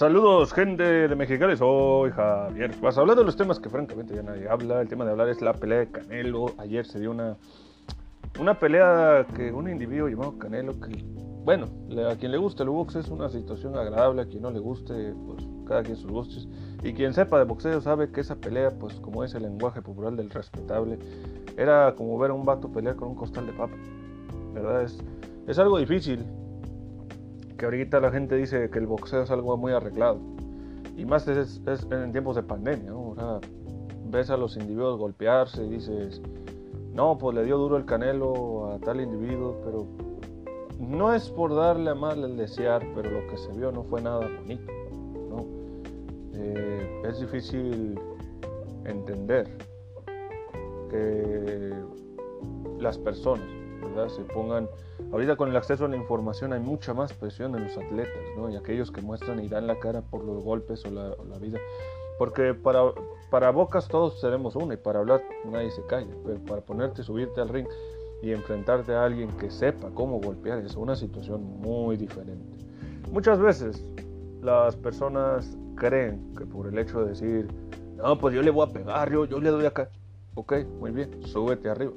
Saludos, gente de Mexicali, soy Javier. Vas a hablar de los temas que francamente ya nadie habla. El tema de hablar es la pelea de Canelo. Ayer se dio una, una pelea que un individuo llamado Canelo, que, bueno, a quien le guste el box es una situación agradable, a quien no le guste, pues cada quien sus gustos. Y quien sepa de boxeo sabe que esa pelea, pues como es el lenguaje popular del respetable, era como ver a un vato pelear con un costal de papa. ¿Verdad? Es, es algo difícil, que ahorita la gente dice que el boxeo es algo muy arreglado. Y más en tiempos de pandemia, ves a los individuos golpearse y dices, no, pues le dio duro el canelo a tal individuo, pero no es por darle a mal el desear, pero lo que se vio no fue nada bonito. Eh, es difícil entender que las personas se pongan, ahorita con el acceso a la información hay mucha más presión en los atletas, ¿no? Y aquellos que muestran y dan la cara por los golpes o la, vida. Porque para, para bocas todos tenemos una y para hablar nadie se calla, pero para ponerte, subirte al ring y enfrentarte a alguien que sepa cómo golpear es una situación muy diferente. Muchas veces las personas creen que por el hecho de decir, no, pues yo le voy a pegar, yo, yo le doy acá. Ok, muy bien, súbete arriba.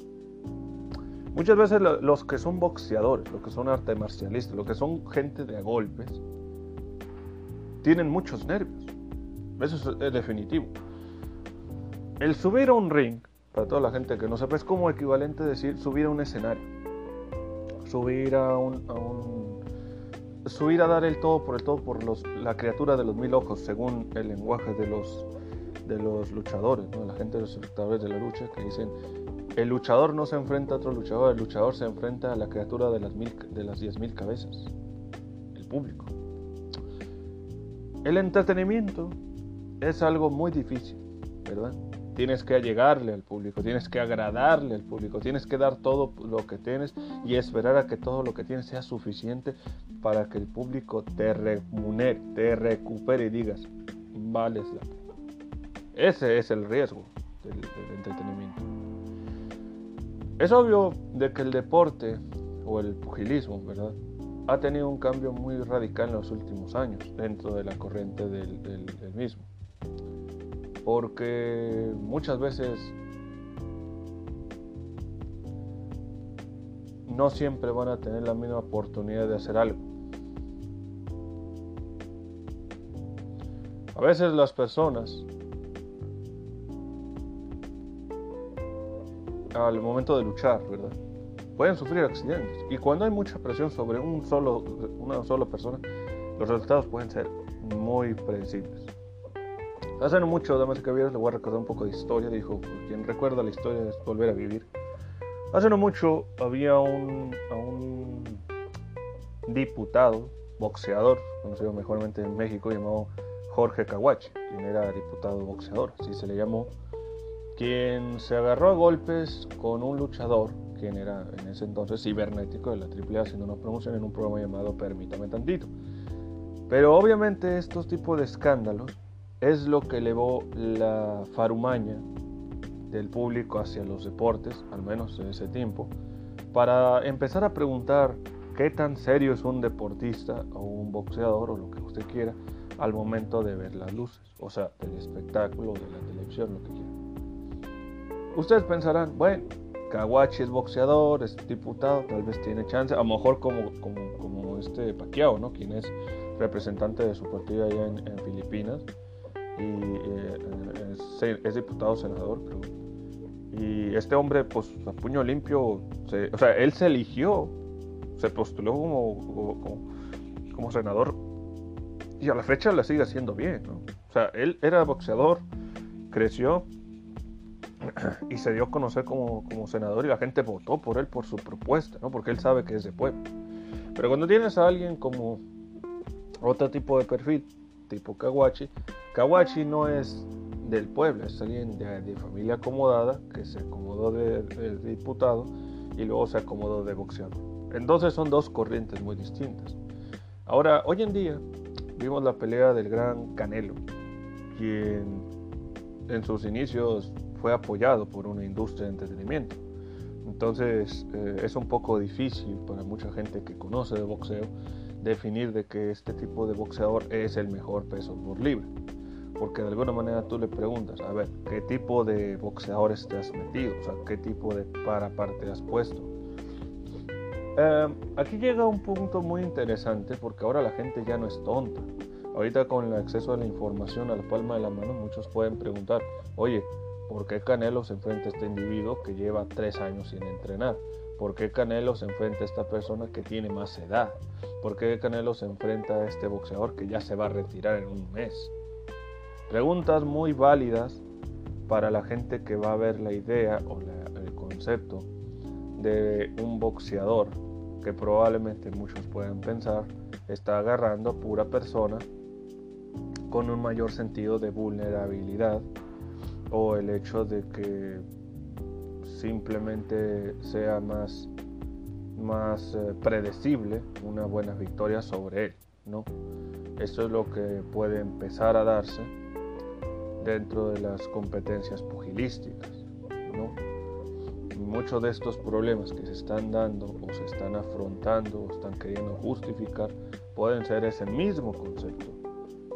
Muchas veces los que son boxeadores, los que son arte marcialistas, los que son gente de golpes, tienen muchos nervios. Eso es, definitivo. El subir a un ring, para toda la gente que no sepa, es como equivalente a decir subir a un escenario. Subir a un, subir a dar el todo por el todo por los, la criatura de los mil ojos, según el lenguaje de los, de los luchadores, la gente de los espectadores de la lucha, que dicen el luchador no se enfrenta a otro luchador, el luchador se enfrenta a la criatura de las, mil, de las 10.000 cabezas, el público. El entretenimiento es algo muy difícil, ¿verdad? Tienes que llegarle al público, tienes que agradarle al público, tienes que dar todo lo que tienes y esperar a que todo lo que tienes sea suficiente para que el público te remunere, te recupere y digas, vales la pena. Ese es el riesgo del entretenimiento. Es obvio de que el deporte o el pugilismo, ¿verdad? Ha tenido un cambio muy radical en los últimos años dentro de la corriente del, mismo. Porque muchas veces no siempre van a tener la misma oportunidad de hacer algo. A veces las personas al momento de luchar, ¿verdad? Pueden sufrir accidentes. Y cuando hay mucha presión sobre un solo, una sola persona, los resultados pueden ser muy predecibles. Hace no mucho, damas y caballeros, le voy a recordar un poco de historia. Dijo, quien recuerda la historia es volver a vivir. Hace no mucho había un, un diputado, boxeador, conocido mejormente en México, llamado Jorge Caguache, quien era diputado boxeador, así se le llamó quien se agarró a golpes con un luchador, quien era en ese entonces cibernético de la AAA haciendo una promoción en un programa llamado Permítame Tantito. Pero obviamente estos tipos de escándalos es lo que elevó la farumaña del público hacia los deportes, al menos en ese tiempo, para empezar a preguntar qué tan serio es un deportista o un boxeador o lo que usted quiera al momento de ver las luces, o sea, del espectáculo, de la televisión, lo que quiera. Ustedes pensarán, bueno, Kawachi es boxeador, es diputado, tal vez tiene chance, a lo mejor como, como, este Pacquiao, ¿no? Quien es representante de su partido allá en, Filipinas y eh, es, diputado senador, creo. Y este hombre, pues a puño limpio, o sea, él se eligió, se postuló como, como, senador y a la fecha le sigue haciendo bien, ¿no? O sea, él era boxeador, creció y se dio a conocer como, senador y la gente votó por él por su propuesta, ¿no? porque él sabe que es de pueblo. Pero cuando tienes a alguien como otro tipo de perfil, tipo Kawachi, Kawachi no es del pueblo, es alguien de, familia acomodada que se acomodó de, diputado y luego se acomodó de boxeador. Entonces son dos corrientes muy distintas. Ahora, hoy en día vimos la pelea del gran Canelo, quien en sus inicios fue apoyado por una industria de entretenimiento. Entonces eh, es un poco difícil para mucha gente que conoce de boxeo definir de que este tipo de boxeador es el mejor peso por libre. Porque de alguna manera tú le preguntas, a ver, ¿qué tipo de boxeadores te has metido? O sea, ¿qué tipo de paraparte has puesto? Em, aquí llega un punto muy interesante porque ahora la gente ya no es tonta. Ahorita con el acceso a la información a la palma de la mano, muchos pueden preguntar, oye, ¿por qué Canelo se enfrenta a este individuo que lleva tres años sin entrenar? ¿Por qué Canelo se enfrenta a esta persona que tiene más edad? ¿Por qué Canelo se enfrenta a este boxeador que ya se va a retirar en un mes? Preguntas muy válidas para la gente que va a ver la idea o el concepto de un boxeador que probablemente muchos puedan pensar está agarrando a pura persona con un mayor sentido de vulnerabilidad o el hecho de que simplemente sea más, más eh, predecible una buena victoria sobre él. ¿no? Esto es lo que puede empezar a darse dentro de las competencias pugilísticas. ¿no? Muchos de estos problemas que se están dando o se están afrontando o están queriendo justificar pueden ser ese mismo concepto.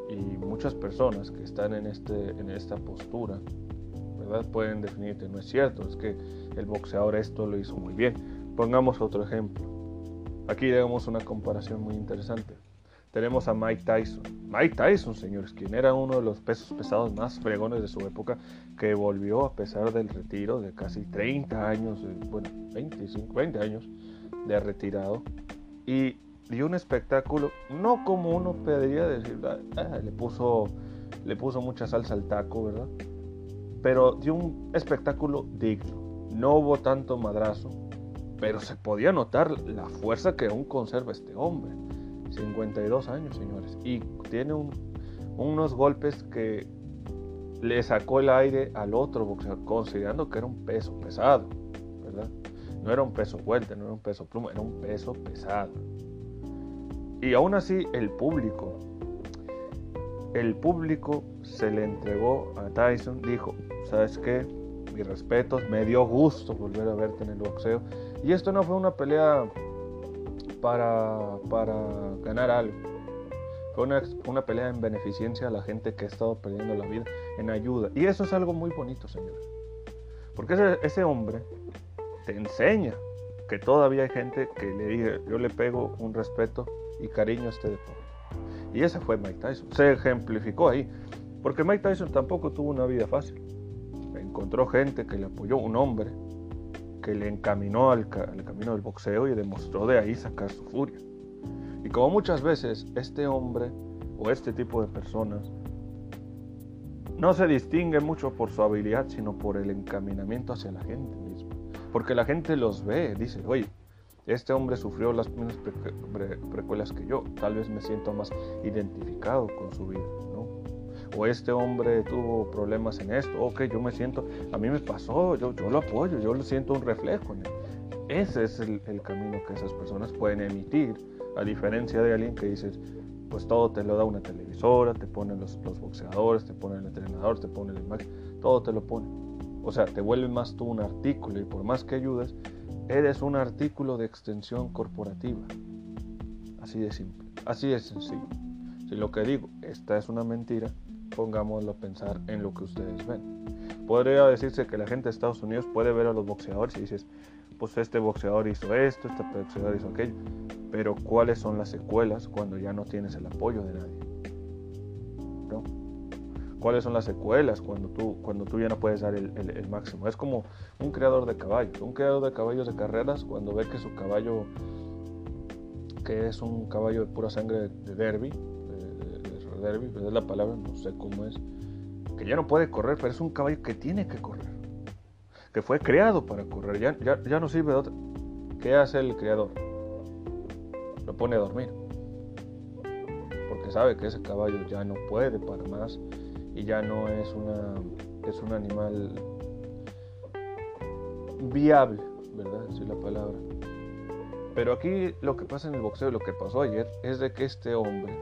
Y muchas personas que están en, este, en esta postura Pueden definir que no es cierto, es que el boxeador esto lo hizo muy bien. Pongamos otro ejemplo. Aquí tenemos una comparación muy interesante. Tenemos a Mike Tyson. Mike Tyson, señores, quien era uno de los pesos pesados más fregones de su época, que volvió a pesar del retiro de casi 30 años, bueno, 25, 20 años de retirado, y dio un espectáculo, no como uno pediría decir, ah, ah, puso, le puso mucha salsa al taco, ¿verdad? Pero dio un espectáculo digno. No hubo tanto madrazo, pero se podía notar la fuerza que aún conserva este hombre. 52 años, señores, y tiene unos golpes que le sacó el aire al otro boxeador, considerando que era un peso pesado, ¿verdad? No era un peso vuelta, no era un peso pluma, era un peso pesado. Y aún así el público el público se le entregó a Tyson, dijo, ¿sabes qué? Mis respetos, me dio gusto volver a verte en el boxeo. Y esto no fue una pelea para, para ganar algo. Fue una, una, pelea en beneficencia a la gente que ha estado perdiendo la vida, en ayuda. Y eso es algo muy bonito, señores. Porque ese, hombre te enseña que todavía hay gente que le dice, yo le pego un respeto y cariño a este deporte. Y ese fue Mike Tyson. Se ejemplificó ahí. Porque Mike Tyson tampoco tuvo una vida fácil. Encontró gente que le apoyó, un hombre que le encaminó al, camino del boxeo y demostró de ahí sacar su furia. Y como muchas veces este hombre o este tipo de personas no se distingue mucho por su habilidad, sino por el encaminamiento hacia la gente misma. Porque la gente los ve, dice, oye, este hombre sufrió las mismas precuelas que yo, tal vez me siento más identificado con su vida, ¿no? O este hombre tuvo problemas en esto, ok, yo me siento, a mí me pasó, yo, yo lo apoyo, yo lo siento un reflejo en él. Ese es el, camino que esas personas pueden emitir, a diferencia de alguien que dices, pues todo te lo da una televisora, te ponen los, boxeadores, te ponen el entrenador, te ponen el imagen, todo te lo pone. O sea, te vuelve más tú un artículo y por más que ayudes, Eres un artículo de extensión corporativa. Así de simple, así de sencillo. Si lo que digo, esta es una mentira, pongámoslo a pensar en lo que ustedes ven. Podría decirse que la gente de Estados Unidos puede ver a los boxeadores y dices, pues este boxeador hizo esto, este boxeador hizo aquello. Pero ¿cuáles son las secuelas cuando ya no tienes el apoyo de nadie? cuáles son las secuelas cuando tú, cuando tú ya no puedes dar el, máximo. Es como un creador de caballos. Un creador de caballos de carreras cuando ve que su caballo, que es un caballo de pura sangre de derby, de, derby, es la palabra, no sé cómo es, que ya no puede correr, pero es un caballo que tiene que correr, que fue creado para correr, ya, ya, ya no sirve de otra. ¿Qué hace el creador? Lo pone a dormir porque sabe que ese caballo ya no puede para más y ya no es una es un animal viable, ¿verdad? Es la palabra. Pero aquí lo que pasa en el boxeo, lo que pasó ayer, es de que este hombre,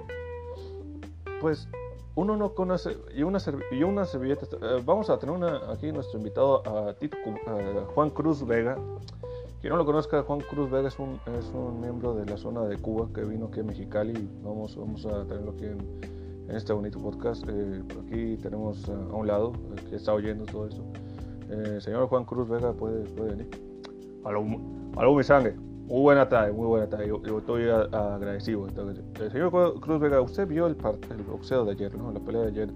pues uno no conoce, y una, y una servilleta, eh, vamos a tener una, aquí nuestro invitado a, Tito, a Juan Cruz Vega, Quien no lo conozca, Juan Cruz Vega es un, es un miembro de la zona de Cuba que vino aquí a Mexicali vamos, vamos a tenerlo aquí en, en este bonito podcast. Eh, aquí tenemos a un lado, que está oyendo todo esto. Eh, señor Juan Cruz Vega, puede, puede venir. Aló, mi sangre. Muy buena tarde, muy buena tarde. Yo, estoy agradecido. El señor Cruz Vega, usted vio el, el boxeo de ayer, ¿no? La pelea de ayer.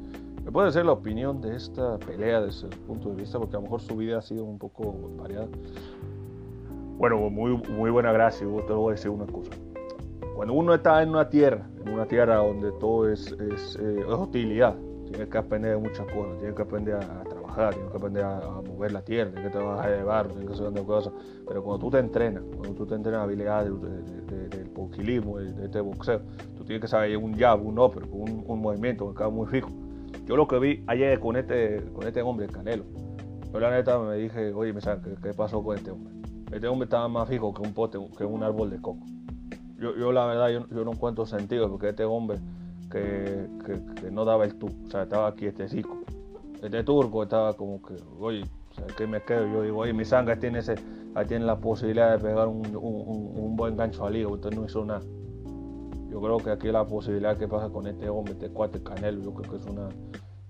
¿Me puede decir la opinión de esta pelea desde su punto de vista? Porque a lo mejor su vida ha sido un poco variada. Bueno, muy, muy buena gracia, te voy a decir una cosa. Cuando uno está en una tierra, en una tierra donde todo es, es, eh, hostilidad, tienes que aprender muchas cosas, tienes que aprender a, trabajar, tienes que aprender a, mover la tierra, tienes que trabajar de barro, tienes que hacer grandes cosas. Pero cuando tú te entrenas, cuando tú te entrenas habilidades del poquilismo, de, este boxeo, tú tienes que saber un jab, un upper, un, un movimiento, que muy fijo. Yo lo que vi ayer con este, con este hombre, Canelo, yo la neta me dije, oye, ¿qué, ¿qué pasó con este hombre? Este hombre estaba más fijo que un pote, que un árbol de coco. Yo, yo la verdad, yo, yo, no encuentro sentido porque este hombre que, que, no daba el tú, o sea, estaba aquí este turco estaba como que, oye, ¿qué me quedo? Yo digo, oye, mi sangre tiene, ese, tiene la posibilidad de pegar un, buen gancho al hígado, usted no hizo nada. Yo creo que aquí la posibilidad que pasa con este hombre, este cuate Canelo, yo creo que es una,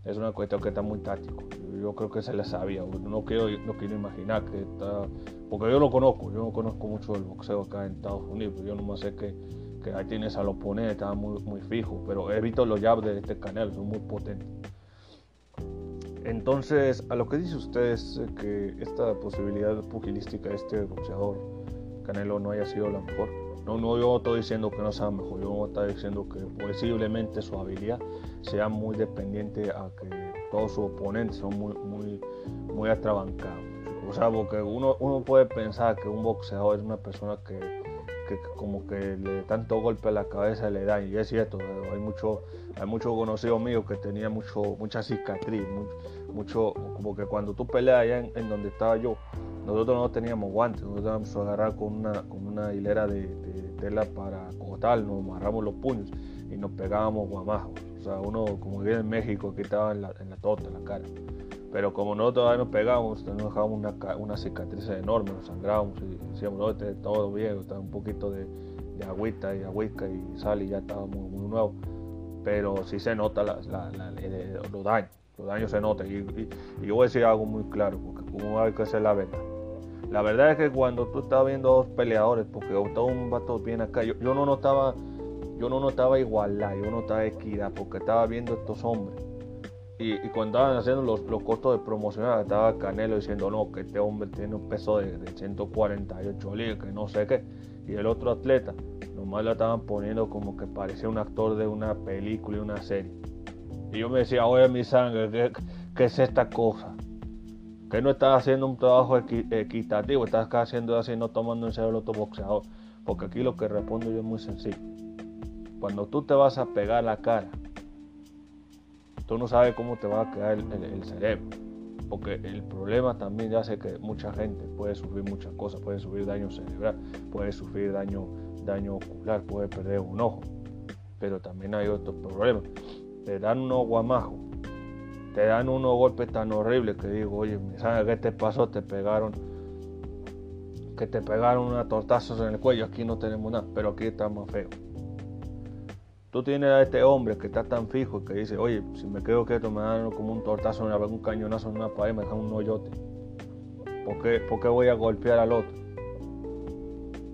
es una cuestión que está muy táctico. Yo creo que se le sabía. No quiero, no quiero imaginar que está. Porque yo lo conozco, yo no conozco mucho el boxeo acá en Estados Unidos. Yo nomás sé que, que ahí tienes al oponente, está muy, muy fijo. Pero he visto los jabs de este canal, son muy potentes. Entonces, a lo que dice usted es que esta posibilidad pugilística de este boxeador Canelo no haya sido la mejor. No, no, yo estoy diciendo que no sea mejor, yo estoy diciendo que posiblemente su habilidad sea muy dependiente a que todos sus oponentes son muy, muy, muy atrabancados. O sea, porque uno, uno puede pensar que un boxeador es una persona que, que como que le tanto golpe a la cabeza le da, y es cierto, hay mucho, hay muchos conocidos míos que tenían mucho, mucha cicatriz, mucho, como que cuando tú peleas allá en, donde estaba yo, nosotros no teníamos guantes, nosotros que agarrar con una, con una hilera de, tela para cortar, nos amarramos los puños y nos pegábamos guamajos. O sea, uno como vive en México que estaba en la, en la tota, en la cara. Pero como nosotros todavía nos pegábamos, nos dejábamos una, una cicatriz enorme, nos sangrábamos y decíamos, no, este, todo bien, está un poquito de, de, agüita y agüita y sal y ya estaba muy, muy nuevo. Pero sí se nota los daños, los daños se notan. Y, yo voy a decir algo muy claro, porque como hay que hacer la verdad. La verdad es que cuando tú estás viendo dos peleadores, porque todo un vato bien acá, yo, yo no notaba yo no notaba igualdad, yo no notaba equidad, porque estaba viendo estos hombres. Y, cuando estaban haciendo los, los costos de promocionar, estaba Canelo diciendo, no, que este hombre tiene un peso de, 148 libras, que no sé qué. Y el otro atleta, nomás lo estaban poniendo como que parecía un actor de una película y una serie. Y yo me decía, oye, mi sangre, ¿qué, es esta cosa? Que no estás haciendo un trabajo equitativo, estás haciendo así, no tomando en serio el otro boxeador. Porque aquí lo que respondo yo es muy sencillo cuando tú te vas a pegar la cara, tú no sabes cómo te va a quedar el, cerebro. Porque el problema también hace que mucha gente puede sufrir muchas cosas, puede sufrir daño cerebral, puede sufrir daño, daño ocular, puede perder un ojo. Pero también hay otros problemas. Te dan unos guamajos, te dan unos golpes tan horribles que digo, oye, ¿sabes qué te pasó? Te pegaron, que te pegaron unos tortazos en el cuello, aquí no tenemos nada, pero aquí está más feo. Tú tienes a este hombre que está tan fijo que dice, oye, si me quedo quieto me dan como un tortazo, me un cañonazo en una pared, me dejan un hoyote. ¿Por qué, ¿Por qué voy a golpear al otro?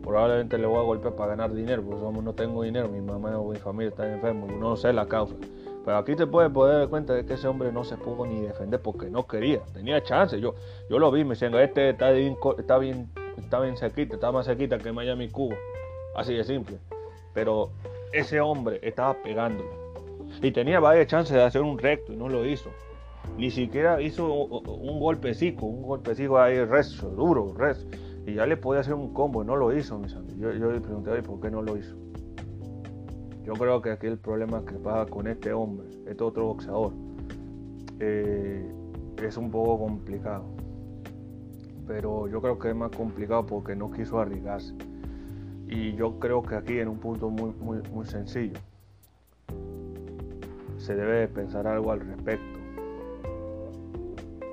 Probablemente le voy a golpear para ganar dinero, porque no tengo dinero, mi mamá o mi familia están enfermos, no sé la causa. Pero aquí te puedes poder dar cuenta de que ese hombre no se pudo ni defender porque no quería, tenía chance. Yo, yo lo vi, me decían, este está bien, está bien, está bien sequita, está más sequita que Miami, Cuba. Así de simple. Pero ese hombre estaba pegándole. Y tenía varias chances de hacer un recto y no lo hizo. Ni siquiera hizo un golpecito, un golpecito ahí rezo, duro, rezo. Y ya le podía hacer un combo y no lo hizo, mis amigos. Yo, le pregunté, ¿por qué no lo hizo? Yo creo que aquí el problema que pasa con este hombre, este otro boxeador, eh, es un poco complicado. Pero yo creo que es más complicado porque no quiso arriesgarse. Y yo creo que aquí en un punto muy, muy, muy sencillo se debe pensar algo al respecto.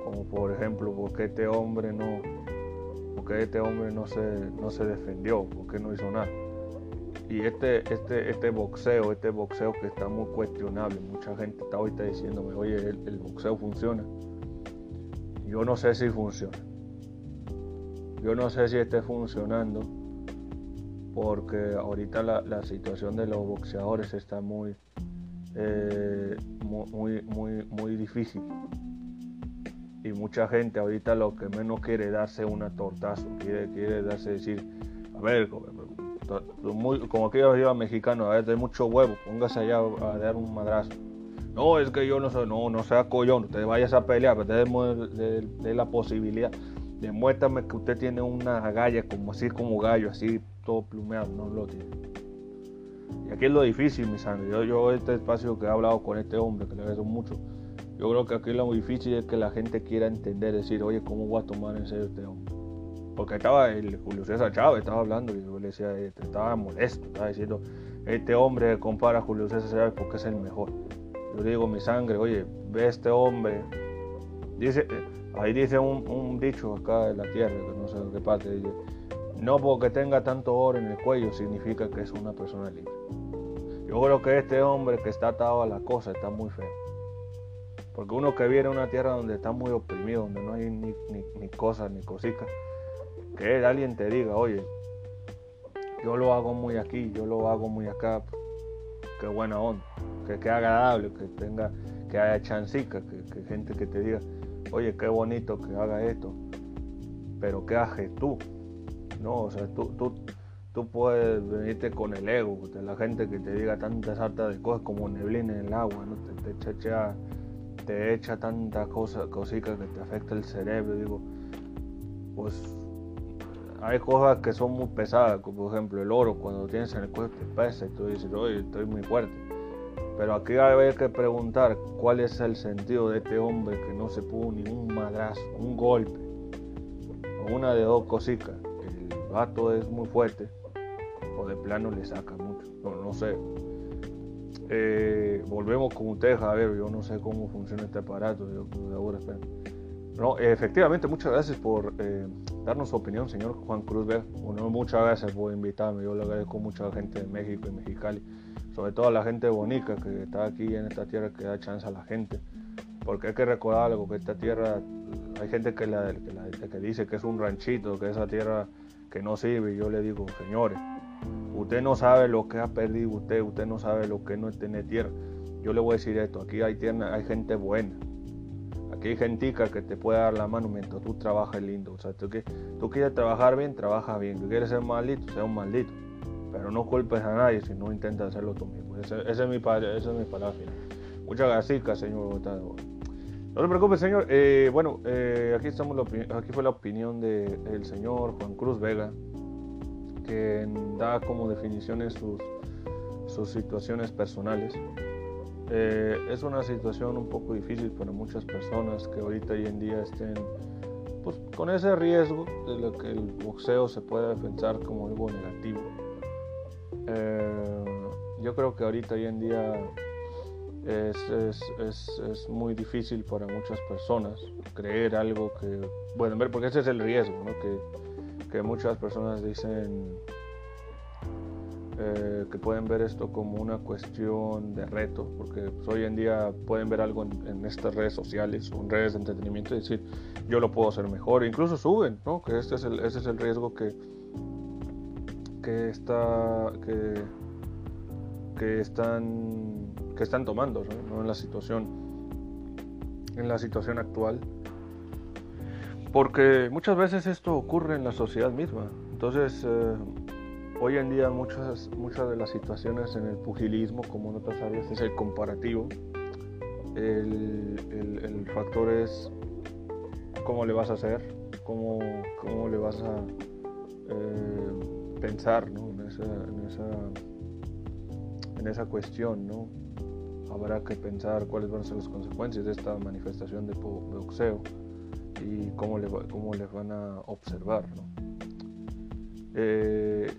Como por ejemplo, ¿por qué este hombre no, porque este hombre no se, no se defendió, porque no hizo nada. Y este, este, este boxeo, este boxeo que está muy cuestionable, mucha gente está ahorita diciéndome, oye, el, boxeo funciona. Yo no sé si funciona. Yo no sé si esté funcionando porque ahorita la, situación de los boxeadores está muy, eh, muy, muy, muy difícil y mucha gente ahorita lo que menos quiere darse una tortazo, quiere, quiere darse decir, a ver, como aquí yo mexicano, a ver, de mucho huevo, póngase allá a dar un madrazo. No, es que yo no soy, no, no sea collón, usted vayas a pelear, pero usted de, la posibilidad. Demuéstrame que usted tiene una galla como así como gallo, así todo plumeado, no lo tiene. Y aquí es lo difícil, mi sangre. Yo, yo este espacio que he hablado con este hombre, que le agradezco mucho, yo creo que aquí lo difícil es que la gente quiera entender, decir, oye, ¿cómo voy a tomar en serio este hombre? Porque estaba el Julio César Chávez, estaba hablando y yo le decía, este, estaba molesto, estaba diciendo, este hombre compara a Julio César Chávez porque es el mejor. Yo le digo, mi sangre, oye, ve este hombre. Dice, eh, ahí dice un, dicho acá en la tierra, que no sé de qué parte, dice, no porque tenga tanto oro en el cuello significa que es una persona libre. Yo creo que este hombre que está atado a la cosa está muy feo. Porque uno que viene a una tierra donde está muy oprimido, donde no hay ni, ni, cosas ni cositas, que alguien te diga, oye, yo lo hago muy aquí, yo lo hago muy acá, qué buena onda, que quede agradable, que tenga, que haya chancica, que, que, gente que te diga, oye, qué bonito que haga esto, pero qué haces tú, no, o sea, tú, tú, tú puedes venirte con el ego, de la gente que te diga tantas hartas de cosas como neblina en el agua, te, chachea te echa tanta cosa, cositas que te afecta el cerebro, digo, pues hay cosas que son muy pesadas, como por ejemplo el oro, cuando tienes en el cuerpo te pesa y tú dices, oye, estoy muy fuerte. Pero aquí hay que preguntar cuál es el sentido de este hombre que no se pudo ni un madrazo, un golpe, o una de dos cositas. Vato es muy fuerte, o de plano le saca mucho, no, no sé. Eh, volvemos con ustedes a ver, yo no sé cómo funciona este aparato, yo espero. No, efectivamente, muchas gracias por eh, darnos su opinión, señor Juan Cruz. Bueno, muchas gracias por invitarme, yo le agradezco mucho a la gente de México y Mexicali, sobre todo a la gente bonita que está aquí en esta tierra que da chance a la gente, porque hay que recordar algo, que esta tierra, hay gente que, la, que, que dice que es un ranchito, que esa tierra que no sirve, yo le digo, señores, Usted no sabe lo que ha perdido usted, usted no sabe lo que no es tener tierra. Yo le voy a decir esto, aquí hay, tierra, hay gente buena. Aquí hay gentica que te puede dar la mano mientras tú trabajas lindo. O sea, tú, tú quieres trabajar bien, trabaja bien. Tú quieres ser maldito, sea un maldito. Pero no culpes a nadie si no intentas hacerlo tú mismo. Ese, es, mi, esa es mi palabra Muchas gracias, señor. No se preocupe, señor. Eh, bueno, eh, aquí, estamos aquí fue la opinión del señor Juan Cruz Vega que da como definiciones sus, sus situaciones personales. Eh, es una situación un poco difícil para muchas personas que ahorita hoy en día estén pues, con ese riesgo de lo que el boxeo se puede pensar como algo negativo. Yo creo que ahorita hoy en día es, es, es, muy difícil para muchas personas creer algo que ver, porque ese es el riesgo, ¿no? que que muchas personas dicen eh, que pueden ver esto como una cuestión de reto, porque pues, hoy en día pueden ver algo en, estas redes sociales o en redes de entretenimiento y decir, yo lo puedo hacer mejor, incluso suben, ¿no? que este es el, ese es el riesgo que, que, está, que, que, están, que están tomando en la situación en la situación actual porque muchas veces esto ocurre en la sociedad misma. Entonces, eh, hoy en día muchas, muchas de las situaciones en el pugilismo, como en otras áreas, es el comparativo. El, el, factor es cómo le vas a hacer, cómo, cómo le vas a eh, pensar en, esa, en, esa, en esa cuestión. ¿no? Habrá que pensar cuáles van a ser las consecuencias de esta manifestación de boxeo y cómo, cómo les van a observar. Eh,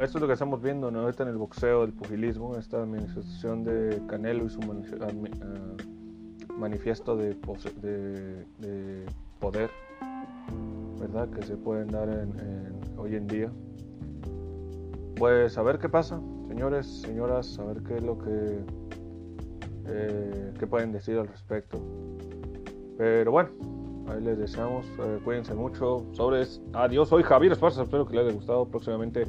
esto es lo que estamos viendo ¿no? en el boxeo, el pugilismo, esta manifestación de Canelo y su ah, manifiesto de, de, poder, ¿verdad? Que se pueden dar hoy en día. Pues a ver qué pasa, señores, señoras, a ver qué es lo que, eh, pueden decir al respecto. Pero bueno, ahí les deseamos, eh, cuídense mucho. Sobres, adiós, soy Javier Esparza, espero que les haya gustado. Próximamente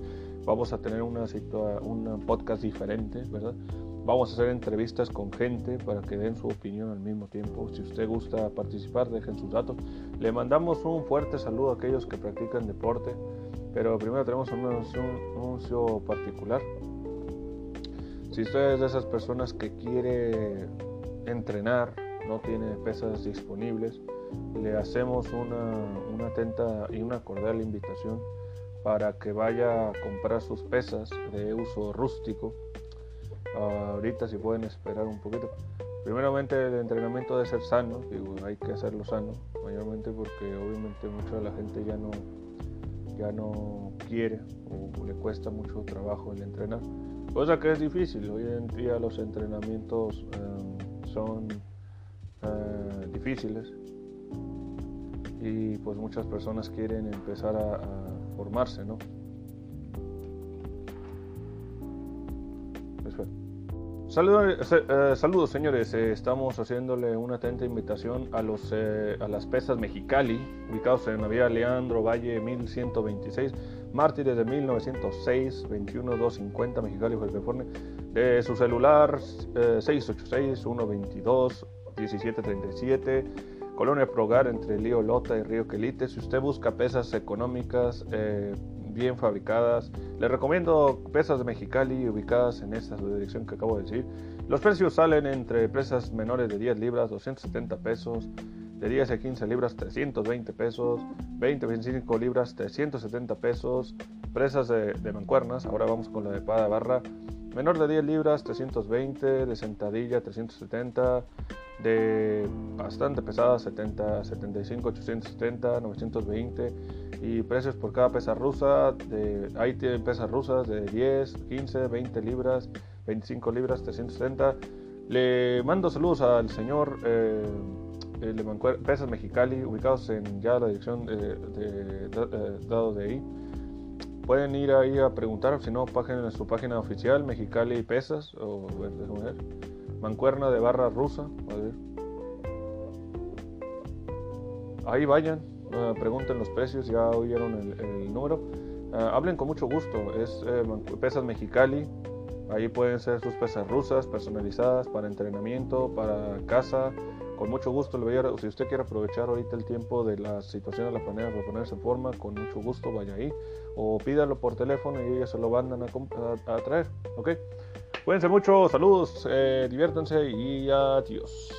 vamos a tener una, un podcast diferente, ¿verdad? Vamos a hacer entrevistas con gente para que den su opinión al mismo tiempo. Si usted gusta participar, dejen sus datos. Le mandamos un fuerte saludo a aquellos que practican deporte. Pero primero tenemos un anuncio particular. Si usted es de esas personas que quiere entrenar, no tiene pesas disponibles, le hacemos una, una atenta y una cordial invitación para que vaya a comprar sus pesas de uso rústico ahorita si pueden esperar un poquito. Primeramente el entrenamiento debe ser sano, digo, hay que hacerlo sano, mayormente porque obviamente mucha de la gente ya no, ya no quiere o le cuesta mucho trabajo el entrenar. Cosa que es difícil, hoy en día los entrenamientos eh, son eh, difíciles y pues muchas personas quieren empezar a, a formarse, ¿no? Saludos, eh, saludos señores, eh, estamos haciéndole una atenta invitación a, los, eh, a las pesas Mexicali, ubicados en la vía Leandro Valle 1126, Mártires de 1906, 21250 Mexicali, California, de su celular 686-122-1737, Colonia Progar entre Lío Lota y Río Quelite. Si usted busca pesas económicas, bien fabricadas. Les recomiendo pesas de Mexicali ubicadas en esta dirección que acabo de decir. Los precios salen entre presas menores de 10 libras, 270 pesos, de 10 a 15 libras, 320 pesos, 20 a 25 libras, 370 pesos, presas de, de, mancuernas, ahora vamos con la de pada barra, menor de 10 libras, 320, de sentadilla, 370, de bastante pesada, 70, 75, 870, 920 y precios por cada pesa rusa. De, ahí tienen pesas rusas de 10, 15, 20 libras, 25 libras, 370. Le mando saludos al señor eh, Pesas Mexicali, ubicados en ya la dirección de, de, dado de ahí. Pueden ir ahí a preguntar, si no, página, en su página oficial, Mexicali Pesas, o ver, mancuerna de barra rusa. Ahí vayan, uh, pregunten los precios, ya oyeron el, número. Ah, hablen con mucho gusto, es eh, pesas Mexicali. Ahí pueden ser sus pesas rusas personalizadas para entrenamiento, para casa. Con mucho gusto le voy a, si usted quiere aprovechar ahorita el tiempo de la situación de la panera para ponerse en forma, con mucho gusto vaya ahí. O pídalo por teléfono y ellos se lo mandan a, a, traer. ¿Ok? Cuídense mucho, saludos, eh, diviértanse y adiós.